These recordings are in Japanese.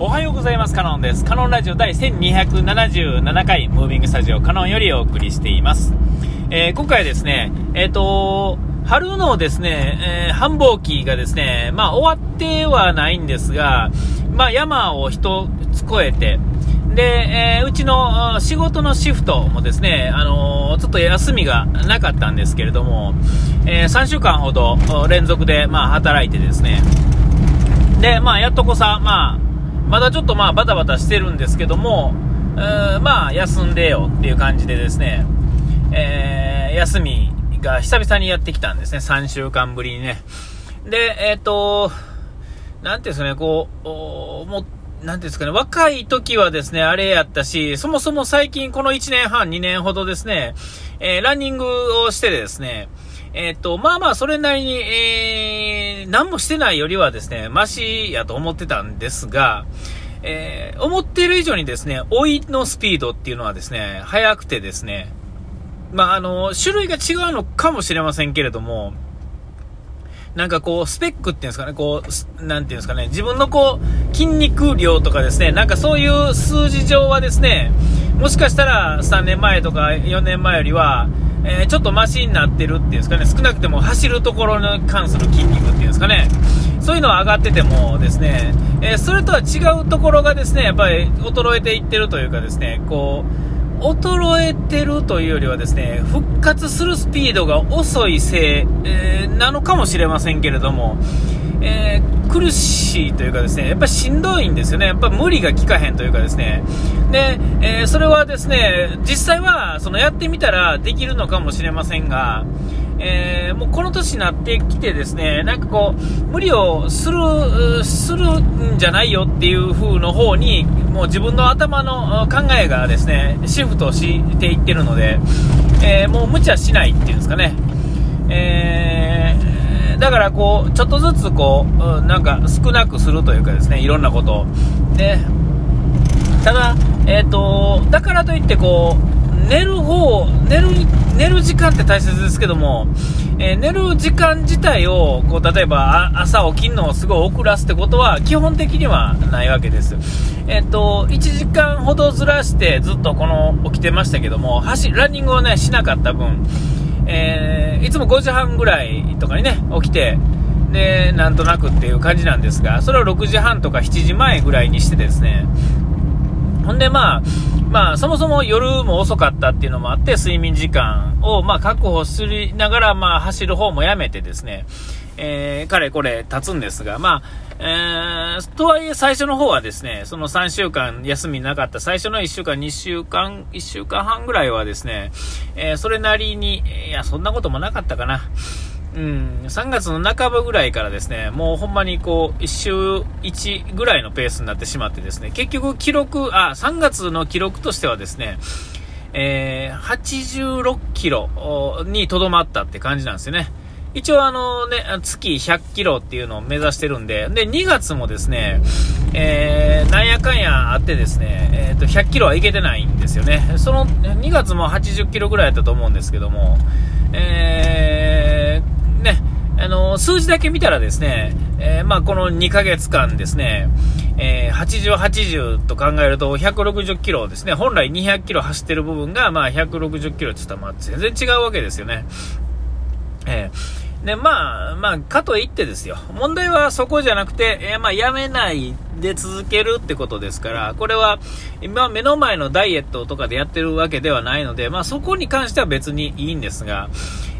おはようございます。カノンです。カノンラジオ第1277回、ムービングスタジオカノンよりお送りしています。えー、今回はですね、えっ、ー、と春のですね、えー、繁忙期がですね、まあ終わってはないんですが、まあ山を一つ越えて、で、えー、うちの仕事のシフトもですね、あのー、ちょっと休みがなかったんですけれども、えー、3週間ほど連続で、まあ、働いてですね、で、まあ、やっとこさ、まあ、まだちょっとまあ、バタバタしてるんですけども、まあ、休んでよっていう感じでですね、えー休みが久々にやってきたんですね、3週間ぶりにね。で、えっ、と、なんていうんですかね、こう、もう、なんですかね、若い時はですね、あれやったし、そもそも最近この1年半、2年ほどですね、えー、ランニングをしてですね、えー、っと、まあまあ、それなりに、えー、何もしてないよりはですね、マシやと思ってたんですが、えー、思っている以上にですね、追いのスピードっていうのはですね、速くてですね、まあ、あの、種類が違うのかもしれませんけれども、なんかこう、スペックっていうんですかね、こう、なんていうんですかね、自分のこう、筋肉量とかですね、なんかそういう数字上はですね、もしかしたら3年前とか4年前よりは、えー、ちょっとマシになってるっていうんですかね、少なくても走るところに関する筋肉っていうんですかね、そういうのは上がっててもですね、えー、それとは違うところがですね、やっぱり衰えていってるというかですね、こう、衰えてるというよりはですね、復活するスピードが遅いせい、えー、なのかもしれませんけれども、えー、苦しいというかですね、やっぱりしんどいんですよね。やっぱ無理が効かへんというかですね。で、えー、それはですね、実際は、そのやってみたらできるのかもしれませんが、えー、もうこの年になってきてですね、なんかこう、無理をする、するんじゃないよっていう風の方に、もう自分の頭の考えがですね、シフトしていってるので、えー、もう無茶しないっていうんですかね。えー、だからこう、ちょっとずつこう、なんか少なくするというかですね、いろんなことを。で、ただ、えっ、ー、と、だからといってこう、寝る方、寝る寝る時間って大切ですけども、えー、寝る時間自体をこう例えば朝起きるのをすごい遅らすってことは基本的にはないわけです。えっ、ー、と1時間ほどずらしてずっとこの起きてましたけども走ランニングをねしなかった分、えー、いつも5時半ぐらいとかにね起きてでなんとなくっていう感じなんですがそれを6時半とか7時前ぐらいにしてですね。ほんでまあまあ、そもそも夜も遅かったっていうのもあって、睡眠時間を、まあ、確保しながら、まあ、走る方もやめてですね、えー、かれこれ経つんですが、まあ、えー、とはいえ最初の方はですね、その3週間休みなかった最初の1週間、2週間、1週間半ぐらいはですね、えー、それなりに、いや、そんなこともなかったかな。うん、3月の半ばぐらいからですね、もうほんまにこう、1週1ぐらいのペースになってしまってですね、結局記録、あ、3月の記録としてはですね、えー、86キロにとどまったって感じなんですよね。一応あのね、月100キロっていうのを目指してるんで、で、2月もですね、えー、なんやかんやあってですね、え、ー、と、100キロはいけてないんですよね。その、2月も80キロぐらいだったと思うんですけども、えー、ね、あの数字だけ見たらですね、えー、まあ、この2ヶ月間ですね、えー、80、80と考えると160キロですね、本来200キロ走ってる部分が、まあ、160キロって言ったら、まあ、全然違うわけですよね。えー、で、まあ、まあ、かといってですよ、問題はそこじゃなくて、えー、まあ、やめないで続けるってことですから、これは今目の前のダイエットとかでやってるわけではないので、まあそこに関しては別にいいんですが、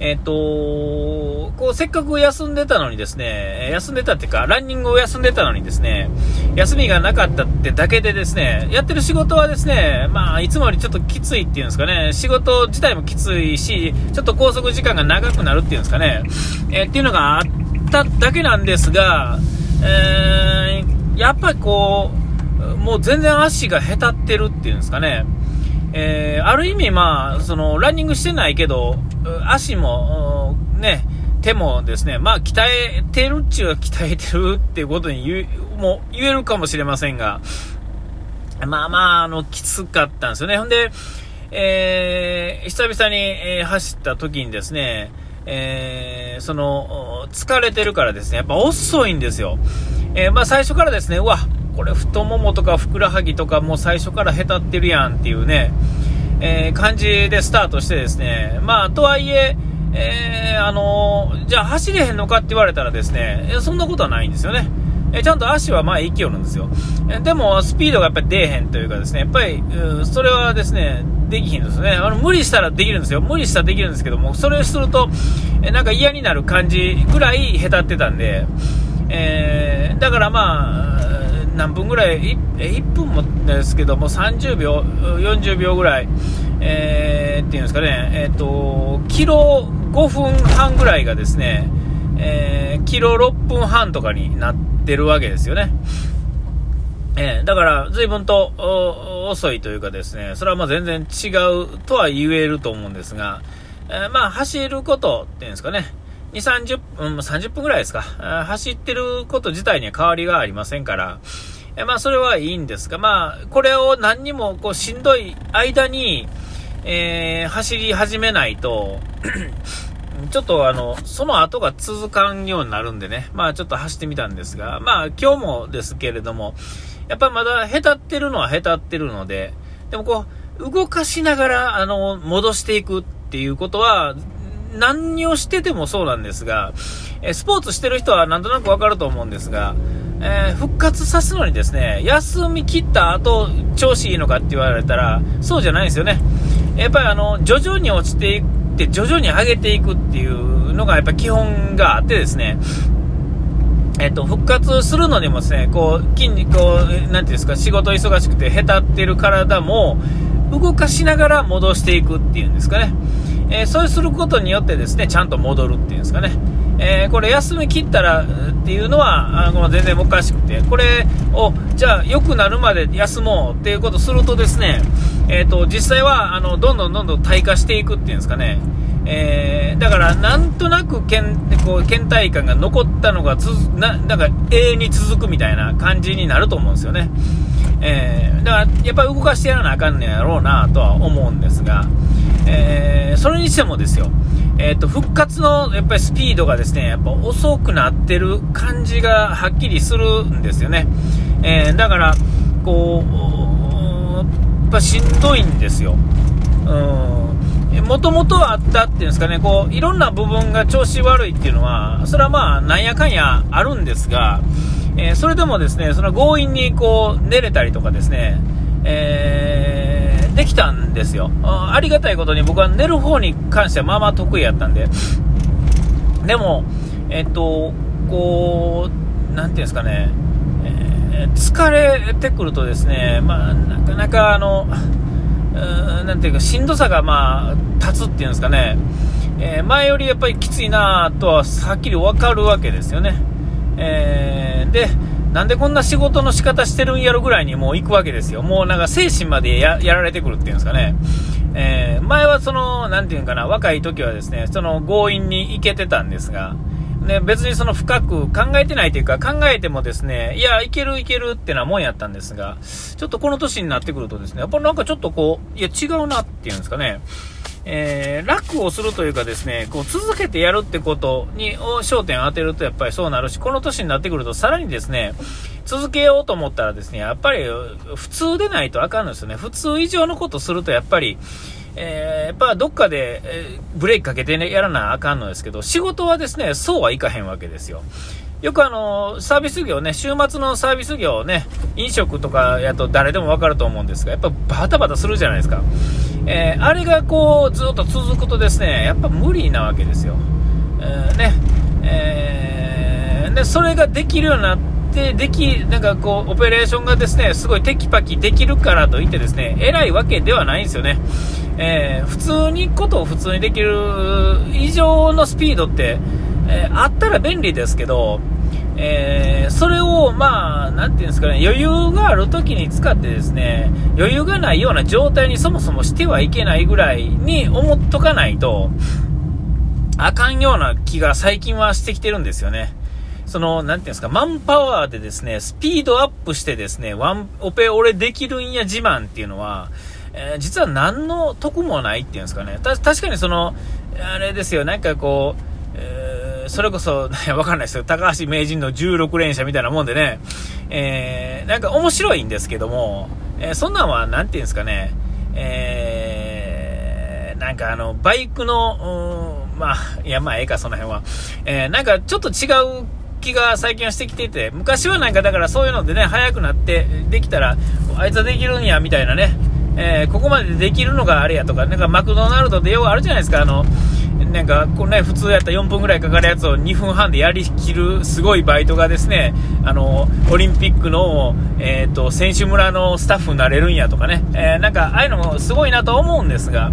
えっ、ー、とこうせっかく休んでたのにですね、休んでたっていうか、ランニングを休んでたのにですね、休みがなかったってだけでですね、やってる仕事はですね、まあいつもよりちょっときついっていうんですかね、仕事自体もきついし、ちょっと拘束時間が長くなるっていうんですかね、えー、っていうのがあっただけなんですが、えーやっぱりこう、もう全然足がへたってるっていうんですかね。えー、ある意味まあ、その、ランニングしてないけど、足も、ね、手もですね、まあ、鍛えてるっちゅう鍛えてるっていうことに言も言えるかもしれませんが、まあまあ、あの、きつかったんですよね。ほんで、えー、久々に、えー、走った時にですね、えー、その、疲れてるからですね、やっぱ遅いんですよ。え、まあ最初からですね、うわ、これ太ももとかふくらはぎとかもう最初からへたってるやんっていうね、えー、感じでスタートしてですね、まあ、とはいえ、えー、あのー、じゃあ走れへんのかって言われたらですね、そんなことはないんですよね。えちゃんと足は前行きよるんですよ。えでも、スピードがやっぱり出えへんというかですね、やっぱり、それはですね、できひんですね。あの、無理したらできるんですよ。無理したらできるんですけども、それをすると、えなんか嫌になる感じぐらい下手ってたんで、え、だからまあ、何分ぐらい、1, 分もですけども、30秒、40秒ぐらい、えー、っていうんですかね、えっ、と、キロ5分半ぐらいがですね、えー、キロ6分半とかになってるわけですよね。えー、だから、随分と遅いというかですね、それはまあ全然違うとは言えると思うんですが、えー、まあ走ることっていうんですかね、2、30分、30分ぐらいですか、走ってること自体には変わりがありませんから、えまあそれはいいんですが、まあこれを何にもこうしんどい間に、えー、走り始めないと ちょっとあの、その後が続かんようになるんでね、まあちょっと走ってみたんですが、まあ今日もですけれども、やっぱりまだへたってるのはへたってるので、でもこう、動かしながら、あの、戻していくっていうことは、何をしててもそうなんですが、えスポーツしてる人はなんとなくわかると思うんですが、えー、復活さすのにですね、休み切った後、調子いいのかって言われたら、そうじゃないですよね。やっぱりあの、徐々に落ちていって、徐々に上げていくっていうのがやっぱ基本があってですね、えっと、復活するのにもですね、こう、筋肉を、なんていうんですか、仕事忙しくてへたってる体も、動かしながら戻していくっていうんですかね。え、そうすることによってですね、ちゃんと戻るっていうんですかね。えー、これ休み切ったらっていうのは、あの全然おかしくて、これを、じゃあ良くなるまで休もうっていうことするとですね、え、ー、と、実際は、あの、どんどんどんどん退化していくっていうんですかね。えー、だから、なんとなく倦こう倦怠感が残ったのがつな、なんか永遠に続くみたいな感じになると思うんですよね。えー、だから、やっぱり動かしてやらなあかんねやろうなとは思うんですが、えー、それにしてもですよ、え、ー、と、復活のやっぱりスピードがですね、やっぱ遅くなってる感じがはっきりするんですよね。えー、だから、こう、やっぱしんどいんですよ。もともとあったっていうんですかね、こう、いろんな部分が調子悪いっていうのは、それはまあ、なんやかんやあるんですが、えー、それでもですね、その強引にこう、寝れたりとかですね、えーできたんですよ。ありがたいことに僕は寝る方に関してはまあまあ得意やったんで。でも、えっと、こう、なんていうんですかね、えー、疲れてくるとですね、まあ、なかなかあの、なんていうか、しんどさがまあ、立つっていうんですかね、えー、前よりやっぱりきついなとははっきりわかるわけですよね。えー、で、なんでこんな仕事の仕方してるんやろぐらいにもう行くわけですよ。もうなんか精神までやられてくるっていうんですかね。えー、前はその、なんていうかな、若い時はですね、その強引に行けてたんですが、ね、別にその深く考えてないというか、考えてもですね、いや、いけるいけるってなもんやったんですが、ちょっとこの年になってくるとですね、やっぱなんかちょっとこう、いや、違うなっていうんですかね。えー、楽をするというかですね、こう続けてやるってことに焦点を当てるとやっぱりそうなるし、この年になってくるとさらにですね、続けようと思ったらですね、やっぱり普通でないとあかんのですよね。普通以上のことするとやっぱり、えー、やっぱどっかで、えー、ブレーキかけてね、やらなあかんのですけど、仕事はですね、そうはいかへんわけですよ。よくあの、サービス業ね、週末のサービス業ね、飲食とかやと誰でもわかると思うんですが、やっぱバタバタするじゃないですか。えー、あれがこう、ずっと続くとですね、やっぱ無理なわけですよ。えー、ね、えー、で、それができるようになって、でき、なんかこう、オペレーションがですね、すごいテキパキできるからといってですね、偉いわけではないんですよね。えー、普通にことを普通にできる以上のスピードって、えー、あったら便利ですけど、えー、それを、まあ、なていうんですかね、余裕がある時に使ってですね、余裕がないような状態にそもそもしてはいけないぐらいに思っとかないと、あかんような気が最近はしてきてるんですよね。その、なんていうんですか、マンパワーでですね、スピードアップしてですね、ワンオペ俺できるんや自慢っていうのは、えー、実は何の得もないっていうんですかね。確かにその、あれですよ、なんかこう、それこそ、ね わかんないですよ。高橋名人の16連射みたいなもんでね、えー、なんか面白いんですけども、えー、そんなんは、なんていうんですかね、えー、なんかあの、バイクの、まあ、いや、まあ、ええか、その辺は。えー、なんかちょっと違う気が最近はしてきてて、昔はなんかだからそういうのでね、早くなってできたら、あいつはできるんや、みたいなね、えー、ここまでできるのがあれやとか、なんかマクドナルドでようあるじゃないですか、あの、なんか、こうね、普通やったら4分ぐらいかかるやつを2分半でやりきるすごいバイトがですね、あの、オリンピックの、えっ、ー、と、選手村のスタッフになれるんやとかね、えー、なんか、ああいうのもすごいなと思うんですが、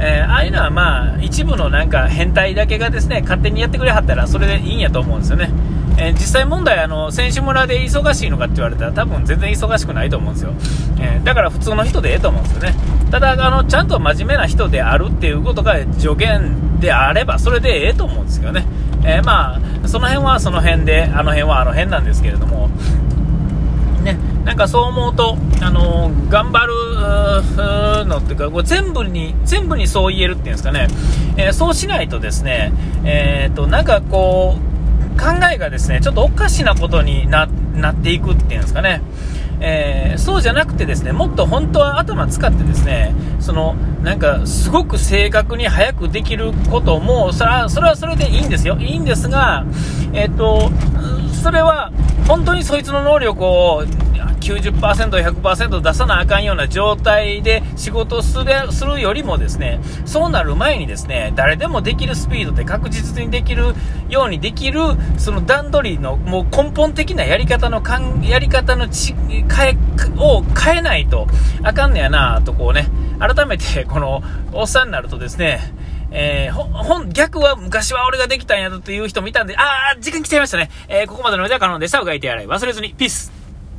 えー、ああいうのはまあ、一部のなんか変態だけがですね、勝手にやってくれはったら、それでいいんやと思うんですよね。えー、実際問題、あの、選手村で忙しいのかって言われたら、多分全然忙しくないと思うんですよ。えー、だから普通の人でええと思うんですよね。ただ、あの、ちゃんと真面目な人であるっていうことが助言であれば、それでええと思うんですよね。えまあ、その辺はその辺で、あの辺はあの辺なんですけれども、ね、なんかそう思うと、あのー、頑張るのっていうか、こう全部に、全部にそう言えるっていうんですかね、えー、そうしないとですね、えー、と、なんかこう、考えがですね、ちょっとおかしなことになっていくっていうんですかね。えー、そうじゃなくてですね、もっと本当は頭使ってですね、その、なんか、すごく正確に早くできることも、それは、それはそれでいいんですよ。いいんですが、えっ、と、それは、本当にそいつの能力を90%、100%出さなあかんような状態で仕事するするよりもですね、そうなる前にですね、誰でもできるスピードで確実にできるようにできる、その段取りのもう根本的なやり方のかん、やり方のち変え、を変えないとあかんねやなとこうね、改めてこのおっさんになるとですね、えー、ほ、逆は昔は俺ができたんやという人もいたんで、あー、時間来ちゃいましたね。えー、ここまでのおじゃ可能でした。うがいて洗い忘れずに。ピース